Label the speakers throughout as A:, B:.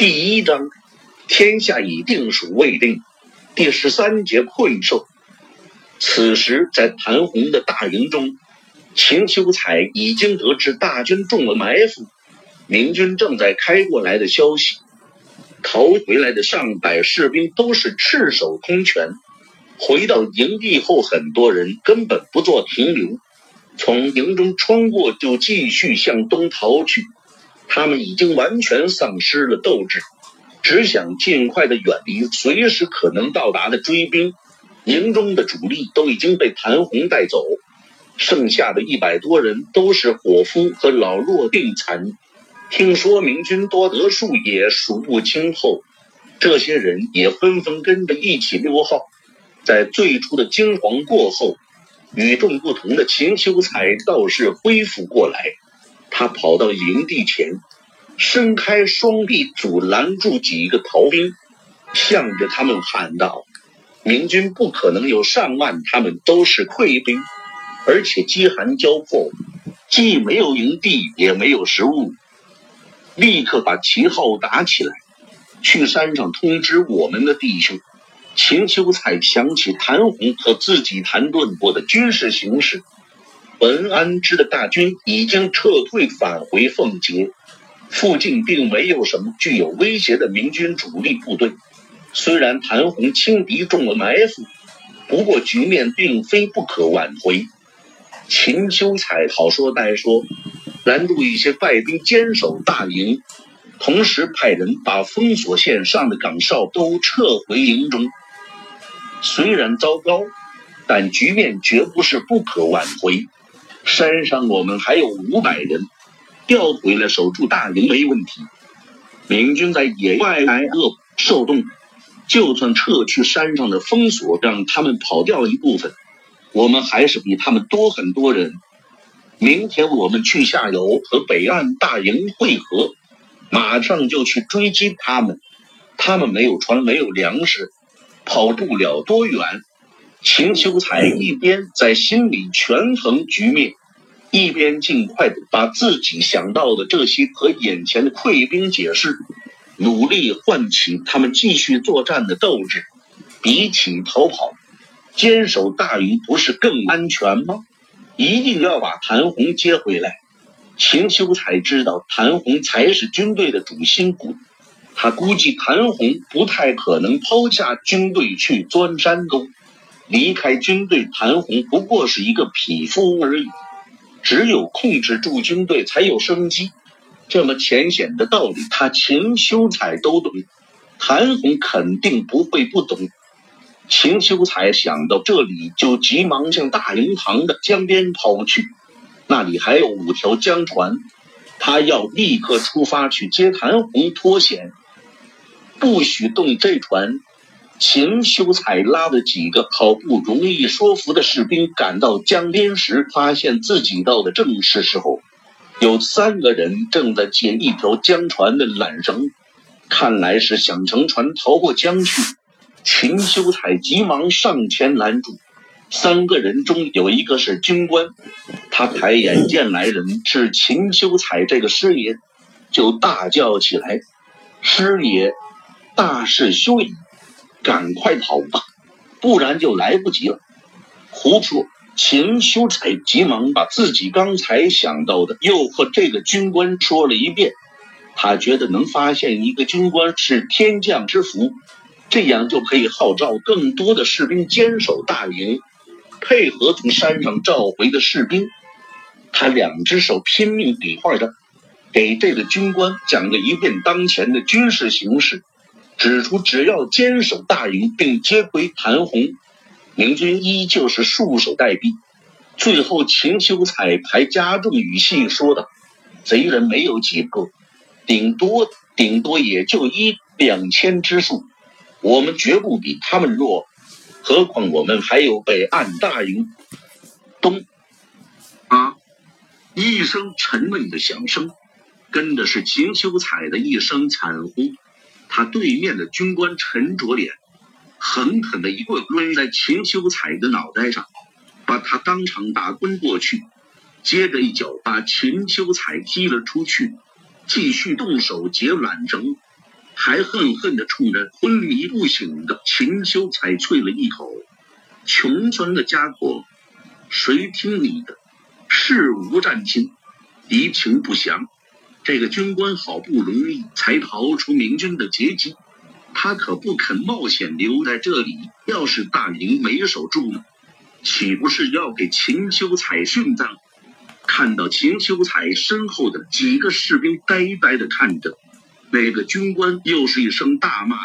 A: 第一章，天下已定属未定。第十三节困兽。此时，在谭红的大营中，秦秋彩已经得知大军中了埋伏，明军正在开过来的消息。逃回来的上百士兵都是赤手空拳。回到营地后，很多人根本不做停留，从营中穿过就继续向东逃去。他们已经完全丧失了斗志，只想尽快的远离随时可能到达的追兵。营中的主力都已经被谭红带走，剩下的一百多人都是伙夫和老弱病残。听说明军多得数也数不清后，这些人也纷纷跟着一起溜号。在最初的惊惶过后，与众不同的秦秋才倒是恢复过来。他跑到营地前，伸开双臂阻拦住几个逃兵，向着他们喊道：“明军不可能有上万，他们都是溃兵，而且饥寒交迫，既没有营地，也没有食物。立刻把旗号打起来，去山上通知我们的弟兄。”秦秋彩想起谭红和自己谈论过的军事形势。文安之的大军已经撤退返回奉节，附近并没有什么具有威胁的明军主力部队。虽然谭红轻敌中了埋伏，不过局面并非不可挽回。秦修彩好说歹说，拦住一些败兵坚守大营，同时派人把封锁线上的岗哨都撤回营中。虽然糟糕，但局面绝不是不可挽回。山上我们还有五百人，调回来守住大营没问题。明军在野外挨饿受冻，就算撤去山上的封锁，让他们跑掉一部分，我们还是比他们多很多人。明天我们去下游和北岸大营会合，马上就去追击他们。他们没有船，没有粮食，跑不了多远。秦秋才一边在心里权衡局面，一边尽快的把自己想到的这些和眼前的溃兵解释，努力唤起他们继续作战的斗志。比起逃跑，坚守大营不是更安全吗？一定要把谭红接回来。秦秋才知道谭红才是军队的主心骨，他估计谭红不太可能抛下军队去钻山沟。离开军队，谭红不过是一个匹夫而已。只有控制住军队，才有生机。这么浅显的道理，他秦修才都懂，谭红肯定不会不懂。秦修才想到这里，就急忙向大营旁的江边跑去。那里还有五条江船，他要立刻出发去接谭红脱险，不许动这船。秦修才拉的几个好不容易说服的士兵赶到江边时，发现自己到的正是时候。有三个人正在解一条江船的缆绳，看来是想乘船逃过江去。秦修才急忙上前拦住。三个人中有一个是军官，他抬眼见来人是秦修才这个师爷，就大叫起来：“师爷，大事休矣！”赶快跑吧，不然就来不及了。胡说！秦修才急忙把自己刚才想到的又和这个军官说了一遍。他觉得能发现一个军官是天降之福，这样就可以号召更多的士兵坚守大营，配合从山上召回的士兵。他两只手拼命比划着，给这个军官讲了一遍当前的军事形势。指出，只要坚守大营并接回谭红，明军依旧是束手待毙。最后，秦修才还加重语气说道：“贼人没有几个，顶多顶多也就一两千之数，我们绝不比他们弱。何况我们还有北岸大营。”咚！啊！一声沉闷的响声，跟的是秦修彩的一声惨呼。他对面的军官沉着脸，狠狠的一棍抡在秦修才的脑袋上，把他当场打昏过去。接着一脚把秦修才踢了出去，继续动手解缆绳。还恨恨地冲着昏迷不醒的秦修才啐了一口：“穷酸的家伙，谁听你的？事无战心，敌情不详。这个军官好不容易才逃出明军的截击，他可不肯冒险留在这里。要是大营没守住呢，岂不是要给秦秋才殉葬？”看到秦秋才身后的几个士兵呆呆地看着。那个军官又是一声大骂，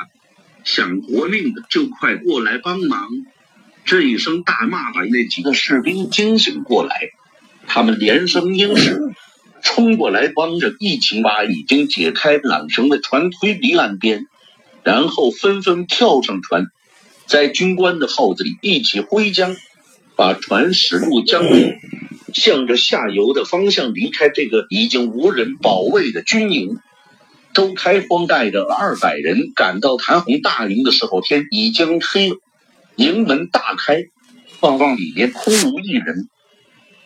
A: 想活命的就快过来帮忙！这一声大骂把那几个士兵惊醒过来，他们连声应是，冲过来帮着一起把已经解开缆绳的船推离岸边，然后纷纷跳上船，在军官的号子里一起挥桨，把船驶入江里，向着下游的方向离开这个已经无人保卫的军营。周开荒带着二百人赶到谭红大营的时候，天已经黑了。营门大开，望望里面空无一人。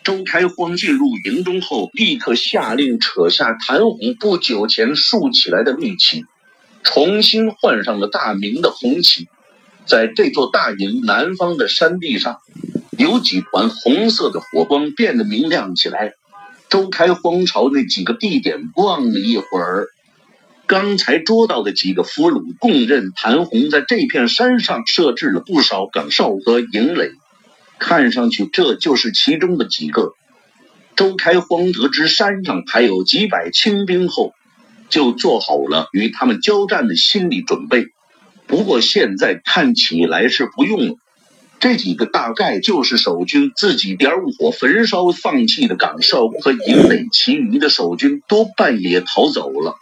A: 周开荒进入营中后，立刻下令扯下谭红不久前竖起来的绿旗，重新换上了大明的红旗。在这座大营南方的山地上，有几团红色的火光变得明亮起来。周开荒朝那几个地点望了一会儿。刚才捉到的几个俘虏供认，谭红在这片山上设置了不少岗哨和营垒，看上去这就是其中的几个。周开荒得知山上还有几百清兵后，就做好了与他们交战的心理准备。不过现在看起来是不用了，这几个大概就是守军自己点火焚烧放弃的岗哨和营垒，其余的守军多半也逃走了。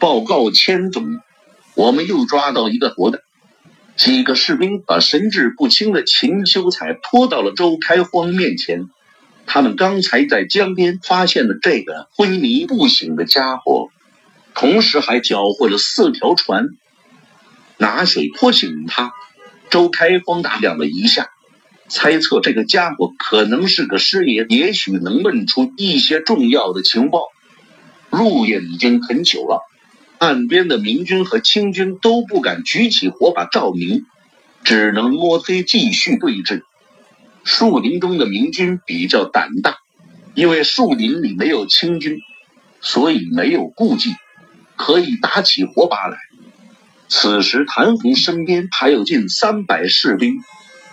A: 报告千总，我们又抓到一个活的。几个士兵把神志不清的秦修才拖到了周开荒面前。他们刚才在江边发现了这个昏迷不醒的家伙，同时还缴获了四条船。拿水泼醒他。周开荒打量了一下，猜测这个家伙可能是个师爷，也许能问出一些重要的情报。入夜已经很久了。岸边的明军和清军都不敢举起火把照明，只能摸黑继续对峙。树林中的明军比较胆大，因为树林里没有清军，所以没有顾忌，可以打起火把来。此时，谭红身边还有近三百士兵，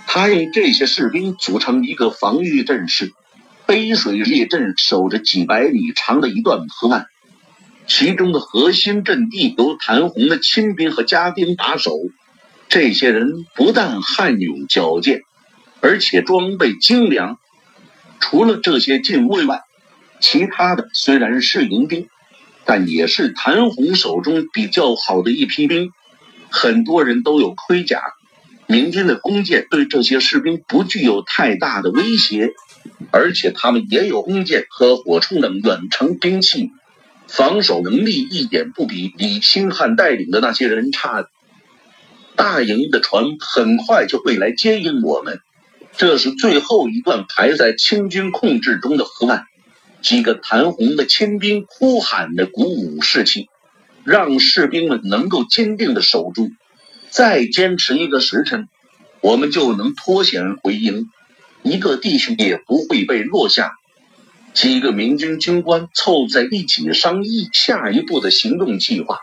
A: 他用这些士兵组成一个防御阵势，背水列阵，守着几百米长的一段河岸。其中的核心阵地由谭红的亲兵和家丁把守。这些人不但悍勇矫健，而且装备精良。除了这些禁卫外，其他的虽然是营兵，但也是谭红手中比较好的一批兵。很多人都有盔甲。明军的弓箭对这些士兵不具有太大的威胁，而且他们也有弓箭和火铳等远程兵器。防守能力一点不比李清汉带领的那些人差。大营的船很快就会来接应我们。这是最后一段排在清军控制中的河岸。几个谭红的亲兵呼喊着鼓舞士气，让士兵们能够坚定的守住。再坚持一个时辰，我们就能脱险回营，一个弟兄也不会被落下。几个明军军官凑在一起商议下一步的行动计划。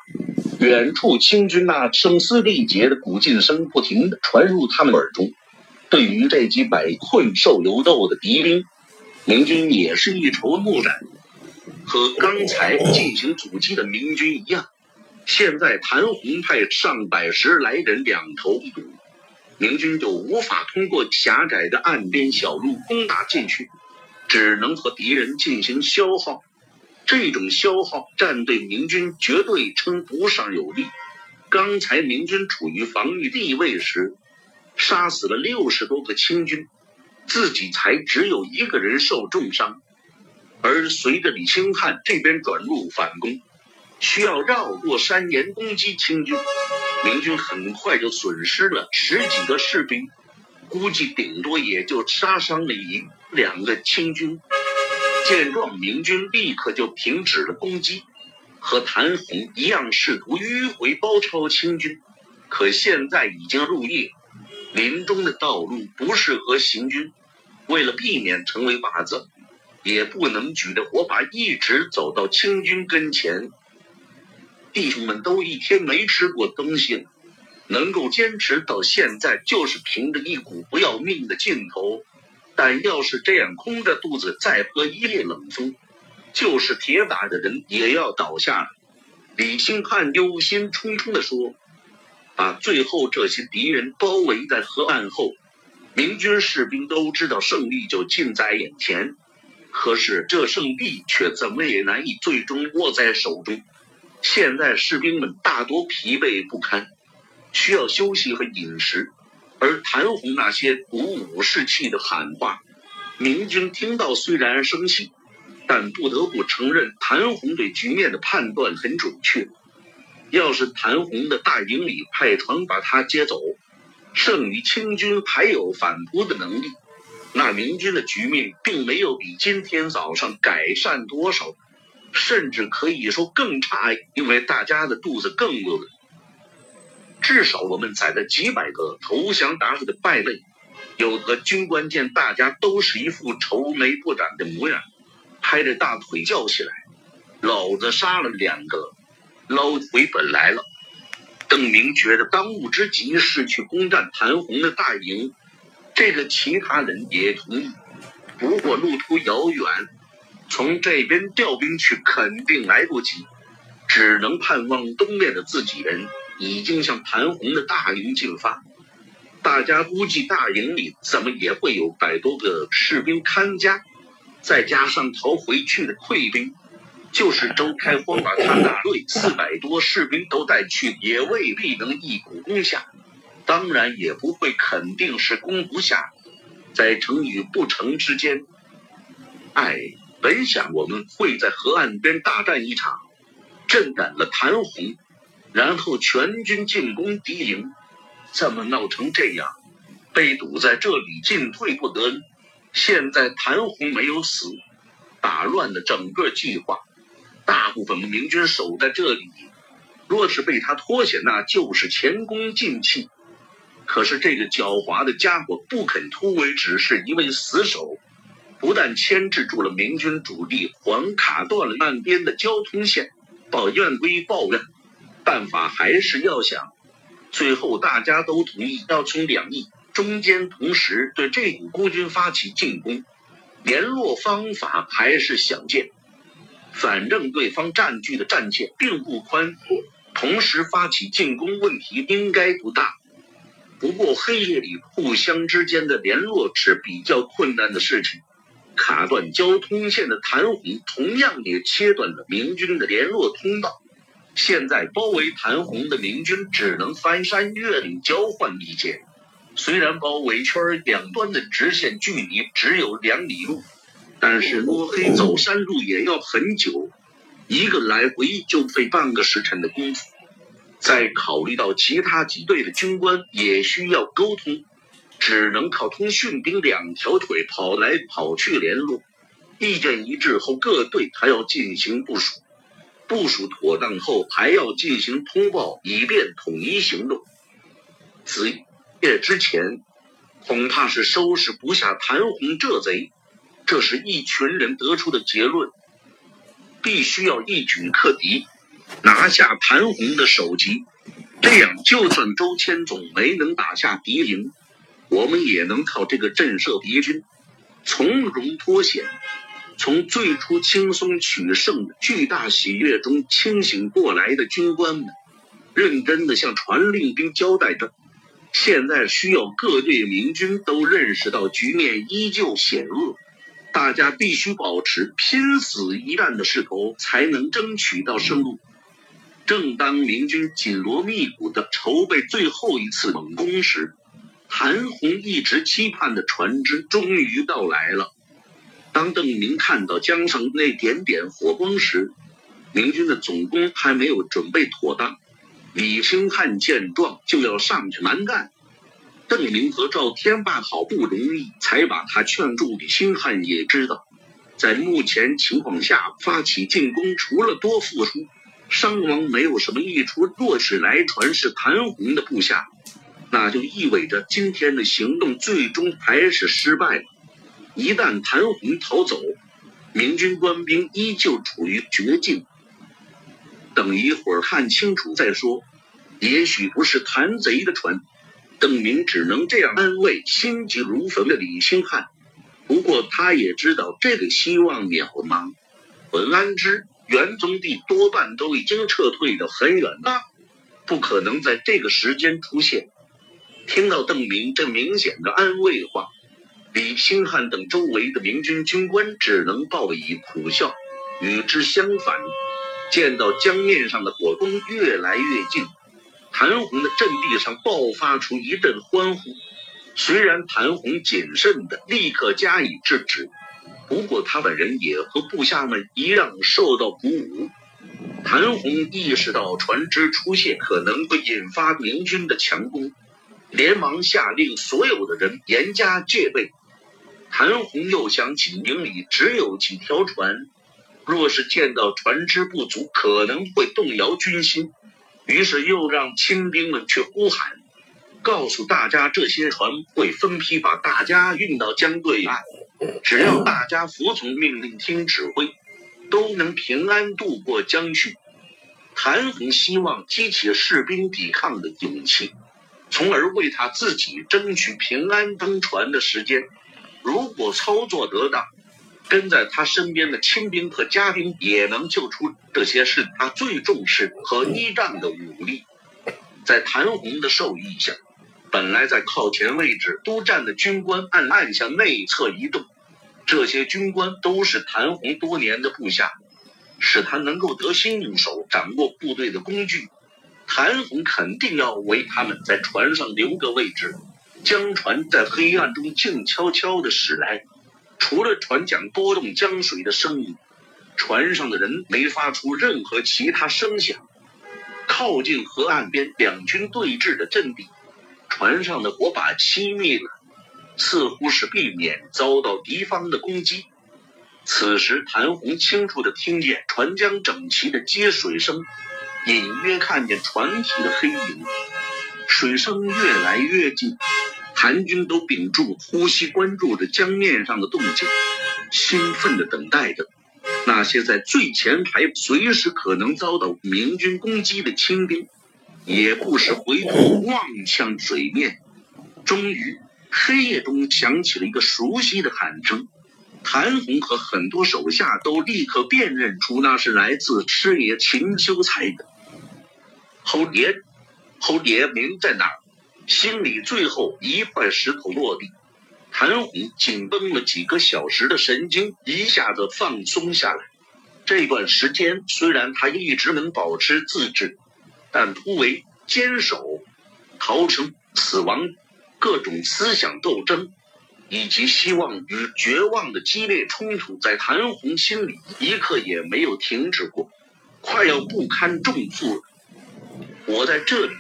A: 远处清军那声嘶力竭的鼓劲声不停地传入他们耳中。对于这几百困兽犹斗的敌兵，明军也是一筹莫展。和刚才进行阻击的明军一样，现在谭红派上百十来人两头堵，明军就无法通过狭窄的岸边小路攻打进去。只能和敌人进行消耗，这种消耗战对明军绝对称不上有利。刚才明军处于防御地位时，杀死了六十多个清军，自己才只有一个人受重伤。而随着李清汉这边转入反攻，需要绕过山岩攻击清军，明军很快就损失了十几个士兵，估计顶多也就杀伤了一。两个清军见状，明军立刻就停止了攻击，和谭红一样试图迂回包抄清军，可现在已经入夜，林中的道路不适合行军。为了避免成为靶子，也不能举着火把一直走到清军跟前。弟兄们都一天没吃过东西了，能够坚持到现在，就是凭着一股不要命的劲头。但要是这样空着肚子再喝一夜冷风，就是铁打的人也要倒下了。李兴汉忧心忡忡地说：“把最后这些敌人包围在河岸后，明军士兵都知道胜利就近在眼前。可是这胜利却怎么也难以最终握在手中。现在士兵们大多疲惫不堪，需要休息和饮食。而谭红那些鼓舞士气的喊话，明军听到虽然生气。”但不得不承认，谭红对局面的判断很准确。要是谭红的大营里派船把他接走，剩余清军还有反扑的能力，那明军的局面并没有比今天早上改善多少，甚至可以说更差，因为大家的肚子更饿了。至少我们宰了几百个投降鞑子的败类，有的军官见大家都是一副愁眉不展的模样。拍着大腿叫起来：“老子杀了两个，捞回本来了。”邓明觉得当务之急是去攻占谭红的大营，这个其他人也同意。不过路途遥远，从这边调兵去肯定来不及，只能盼望东面的自己人已经向谭红的大营进发。大家估计大营里怎么也会有百多个士兵看家。再加上逃回去的溃兵，就是周开荒把他大队四百多士兵都带去，也未必能一鼓攻下。当然也不会肯定是攻不下，在成与不成之间。哎，本想我们会在河岸边大战一场，震赶了谭红，然后全军进攻敌营，怎么闹成这样？被堵在这里，进退不得。现在谭红没有死，打乱了整个计划。大部分明军守在这里，若是被他脱险，那就是前功尽弃。可是这个狡猾的家伙不肯突围，只是一位死守，不但牵制住了明军主力，还卡断了岸边的交通线。报怨归抱怨，办法还是要想。最后大家都同意要从两翼。中间同时对这股孤军发起进攻，联络方法还是想见，反正对方占据的战线并不宽阔，同时发起进攻问题应该不大。不过黑夜里互相之间的联络是比较困难的事情，卡断交通线的谭红同样也切断了明军的联络通道。现在包围谭红的明军只能翻山越岭交换意见。虽然包围圈两端的直线距离只有两里路，但是摸黑走山路也要很久，一个来回就费半个时辰的功夫。再考虑到其他几队的军官也需要沟通，只能靠通讯兵两条腿跑来跑去联络。意见一致后，各队还要进行部署，部署妥当后还要进行通报，以便统一行动。子。夜之前，恐怕是收拾不下谭红这贼。这是一群人得出的结论，必须要一举克敌，拿下谭红的首级。这样，就算周千总没能打下敌营，我们也能靠这个震慑敌军，从容脱险，从最初轻松取胜的巨大喜悦中清醒过来的军官们，认真的向传令兵交代着。现在需要各队明军都认识到局面依旧险恶，大家必须保持拼死一战的势头，才能争取到胜路。正当明军紧锣密鼓的筹备最后一次猛攻时，韩红一直期盼的船只终于到来了。当邓明看到江上那点点火光时，明军的总攻还没有准备妥当。李兴汉见状就要上去蛮干，邓明和赵天霸好不容易才把他劝住。李兴汉也知道，在目前情况下发起进攻，除了多付出，伤亡没有什么益处。若是来传是谭红的部下，那就意味着今天的行动最终还是失败了。一旦谭红逃走，明军官兵依旧处于绝境。等一会儿看清楚再说。也许不是谭贼的船，邓明只能这样安慰心急如焚的李兴汉。不过他也知道这个希望渺茫。文安之、元宗帝多半都已经撤退的很远了，不可能在这个时间出现。听到邓明这明显的安慰话，李兴汉等周围的明军军官只能报以苦笑。与之相反，见到江面上的火光越来越近。谭红的阵地上爆发出一阵欢呼，虽然谭红谨慎的立刻加以制止，不过他本人也和部下们一样受到鼓舞。谭红意识到船只出现可能会引发明军的强攻，连忙下令所有的人严加戒备。谭红又想起营里只有几条船，若是见到船只不足，可能会动摇军心。于是又让亲兵们去呼喊，告诉大家这些船会分批把大家运到江对岸，只要大家服从命令、听指挥，都能平安渡过江去。谭红希望激起士兵抵抗的勇气，从而为他自己争取平安登船的时间。如果操作得当。跟在他身边的亲兵和家丁也能救出，这些是他最重视和依仗的武力。在谭红的授意下，本来在靠前位置督战的军官暗暗向内侧移动。这些军官都是谭红多年的部下，使他能够得心应手，掌握部队的工具。谭红肯定要为他们在船上留个位置，江船在黑暗中静悄悄地驶来。除了船桨拨动江水的声音，船上的人没发出任何其他声响。靠近河岸边两军对峙的阵地，船上的火把熄灭了，似乎是避免遭到敌方的攻击。此时，谭红清楚地听见船桨整齐的接水声，隐约看见船体的黑影，水声越来越近。韩军都屏住呼吸，关注着江面上的动静，兴奋地等待着那些在最前排、随时可能遭到明军攻击的清兵，也不时回头望向水面。终于，黑夜中响起了一个熟悉的喊声，谭红和很多手下都立刻辨认出那是来自师爷秦秋才的。侯爷，侯爷，您在哪儿？心里最后一块石头落地，谭红紧绷了几个小时的神经一下子放松下来。这段时间虽然他一直能保持自制，但突围、坚守、逃生、死亡、各种思想斗争，以及希望与绝望的激烈冲突，在谭红心里一刻也没有停止过，快要不堪重负了。我在这里。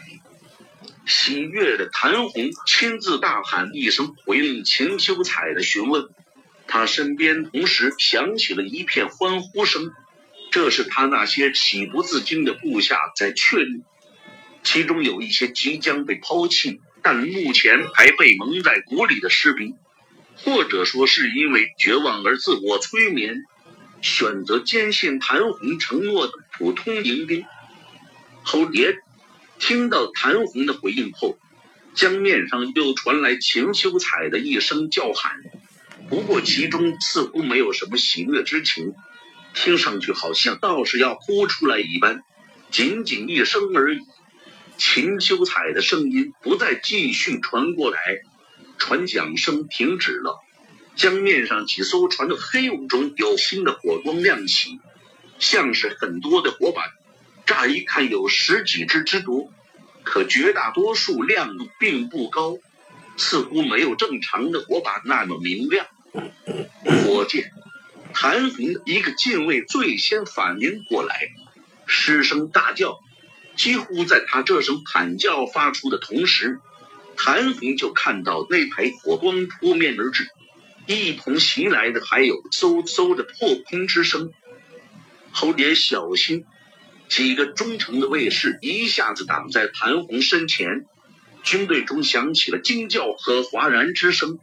A: 喜悦的谭红亲自大喊一声，回应秦秋彩的询问。他身边同时响起了一片欢呼声，这是他那些喜不自禁的部下在劝励。其中有一些即将被抛弃，但目前还被蒙在鼓里的士兵，或者说是因为绝望而自我催眠，选择坚信谭红承诺的普通营兵。侯爷。听到谭红的回应后，江面上又传来秦修彩的一声叫喊，不过其中似乎没有什么喜悦之情，听上去好像倒是要哭出来一般，仅仅一声而已。秦修彩的声音不再继续传过来，船桨声停止了，江面上几艘船的黑雾中有新的火光亮起，像是很多的火把。乍一看有十几只之多，可绝大多数亮度并不高，似乎没有正常的火把那么明亮。火箭，谭红一个近卫最先反应过来，失声大叫。几乎在他这声喊叫发出的同时，谭红就看到那排火光扑面而至，一同袭来的还有嗖嗖的破空之声。侯爷小心！几个忠诚的卫士一下子挡在谭红身前，军队中响起了惊叫和哗然之声。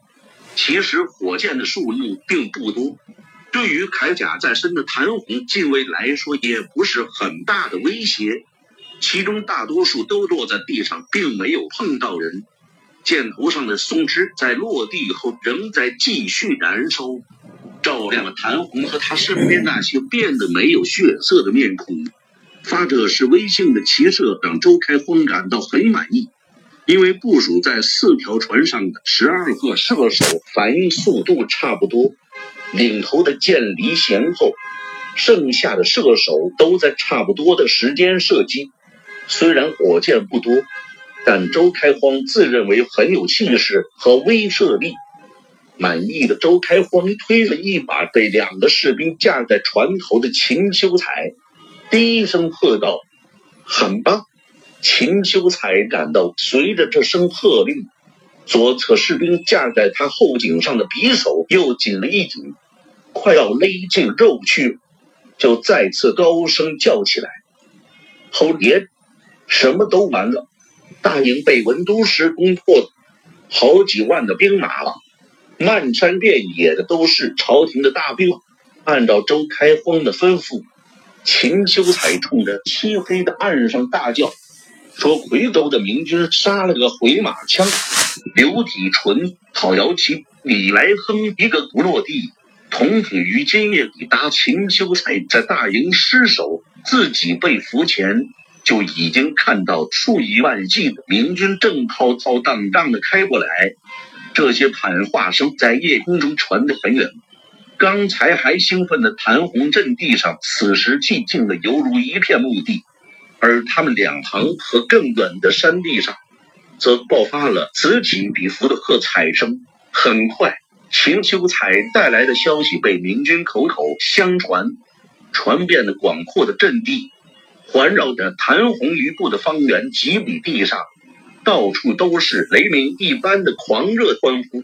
A: 其实火箭的数目并不多，对于铠甲在身的谭红近卫来说，也不是很大的威胁。其中大多数都落在地上，并没有碰到人。箭头上的松枝在落地后仍在继续燃烧，照亮了谭红和他身边那些变得没有血色的面孔。发者是威信的骑射让周开荒感到很满意。因为部署在四条船上的十二个射手反应速度差不多，领头的箭离弦后，剩下的射手都在差不多的时间射击。虽然火箭不多，但周开荒自认为很有气势和威慑力。满意的周开荒推了一把被两个士兵架在船头的秦修才，低声喝道：“很棒。”秦修才感到，随着这声喝令，左侧士兵架在他后颈上的匕首又紧了一紧，快要勒进肉去，就再次高声叫起来：“侯爷，什么都完了！大营被文都师攻破，好几万的兵马了，漫山遍野的都是朝廷的大兵。按照周开荒的吩咐，秦修才冲着漆黑的岸上大叫。”说夔州的明军杀了个回马枪，刘体纯、郝瑶琪、李来亨一个不落地。同体于今夜抵达秦修才在大营失守，自己被俘前，就已经看到数以万计的明军正浩浩荡荡的开过来。这些喊话声在夜空中传得很远。刚才还兴奋的谭红阵地上，此时寂静的犹如一片墓地。而他们两旁和更远的山地上，则爆发了此起彼伏的喝彩声。很快，秦修才带来的消息被明军口口相传，传遍了广阔的阵地，环绕着谭红余部的方圆几里地上，到处都是雷鸣一般的狂热欢呼。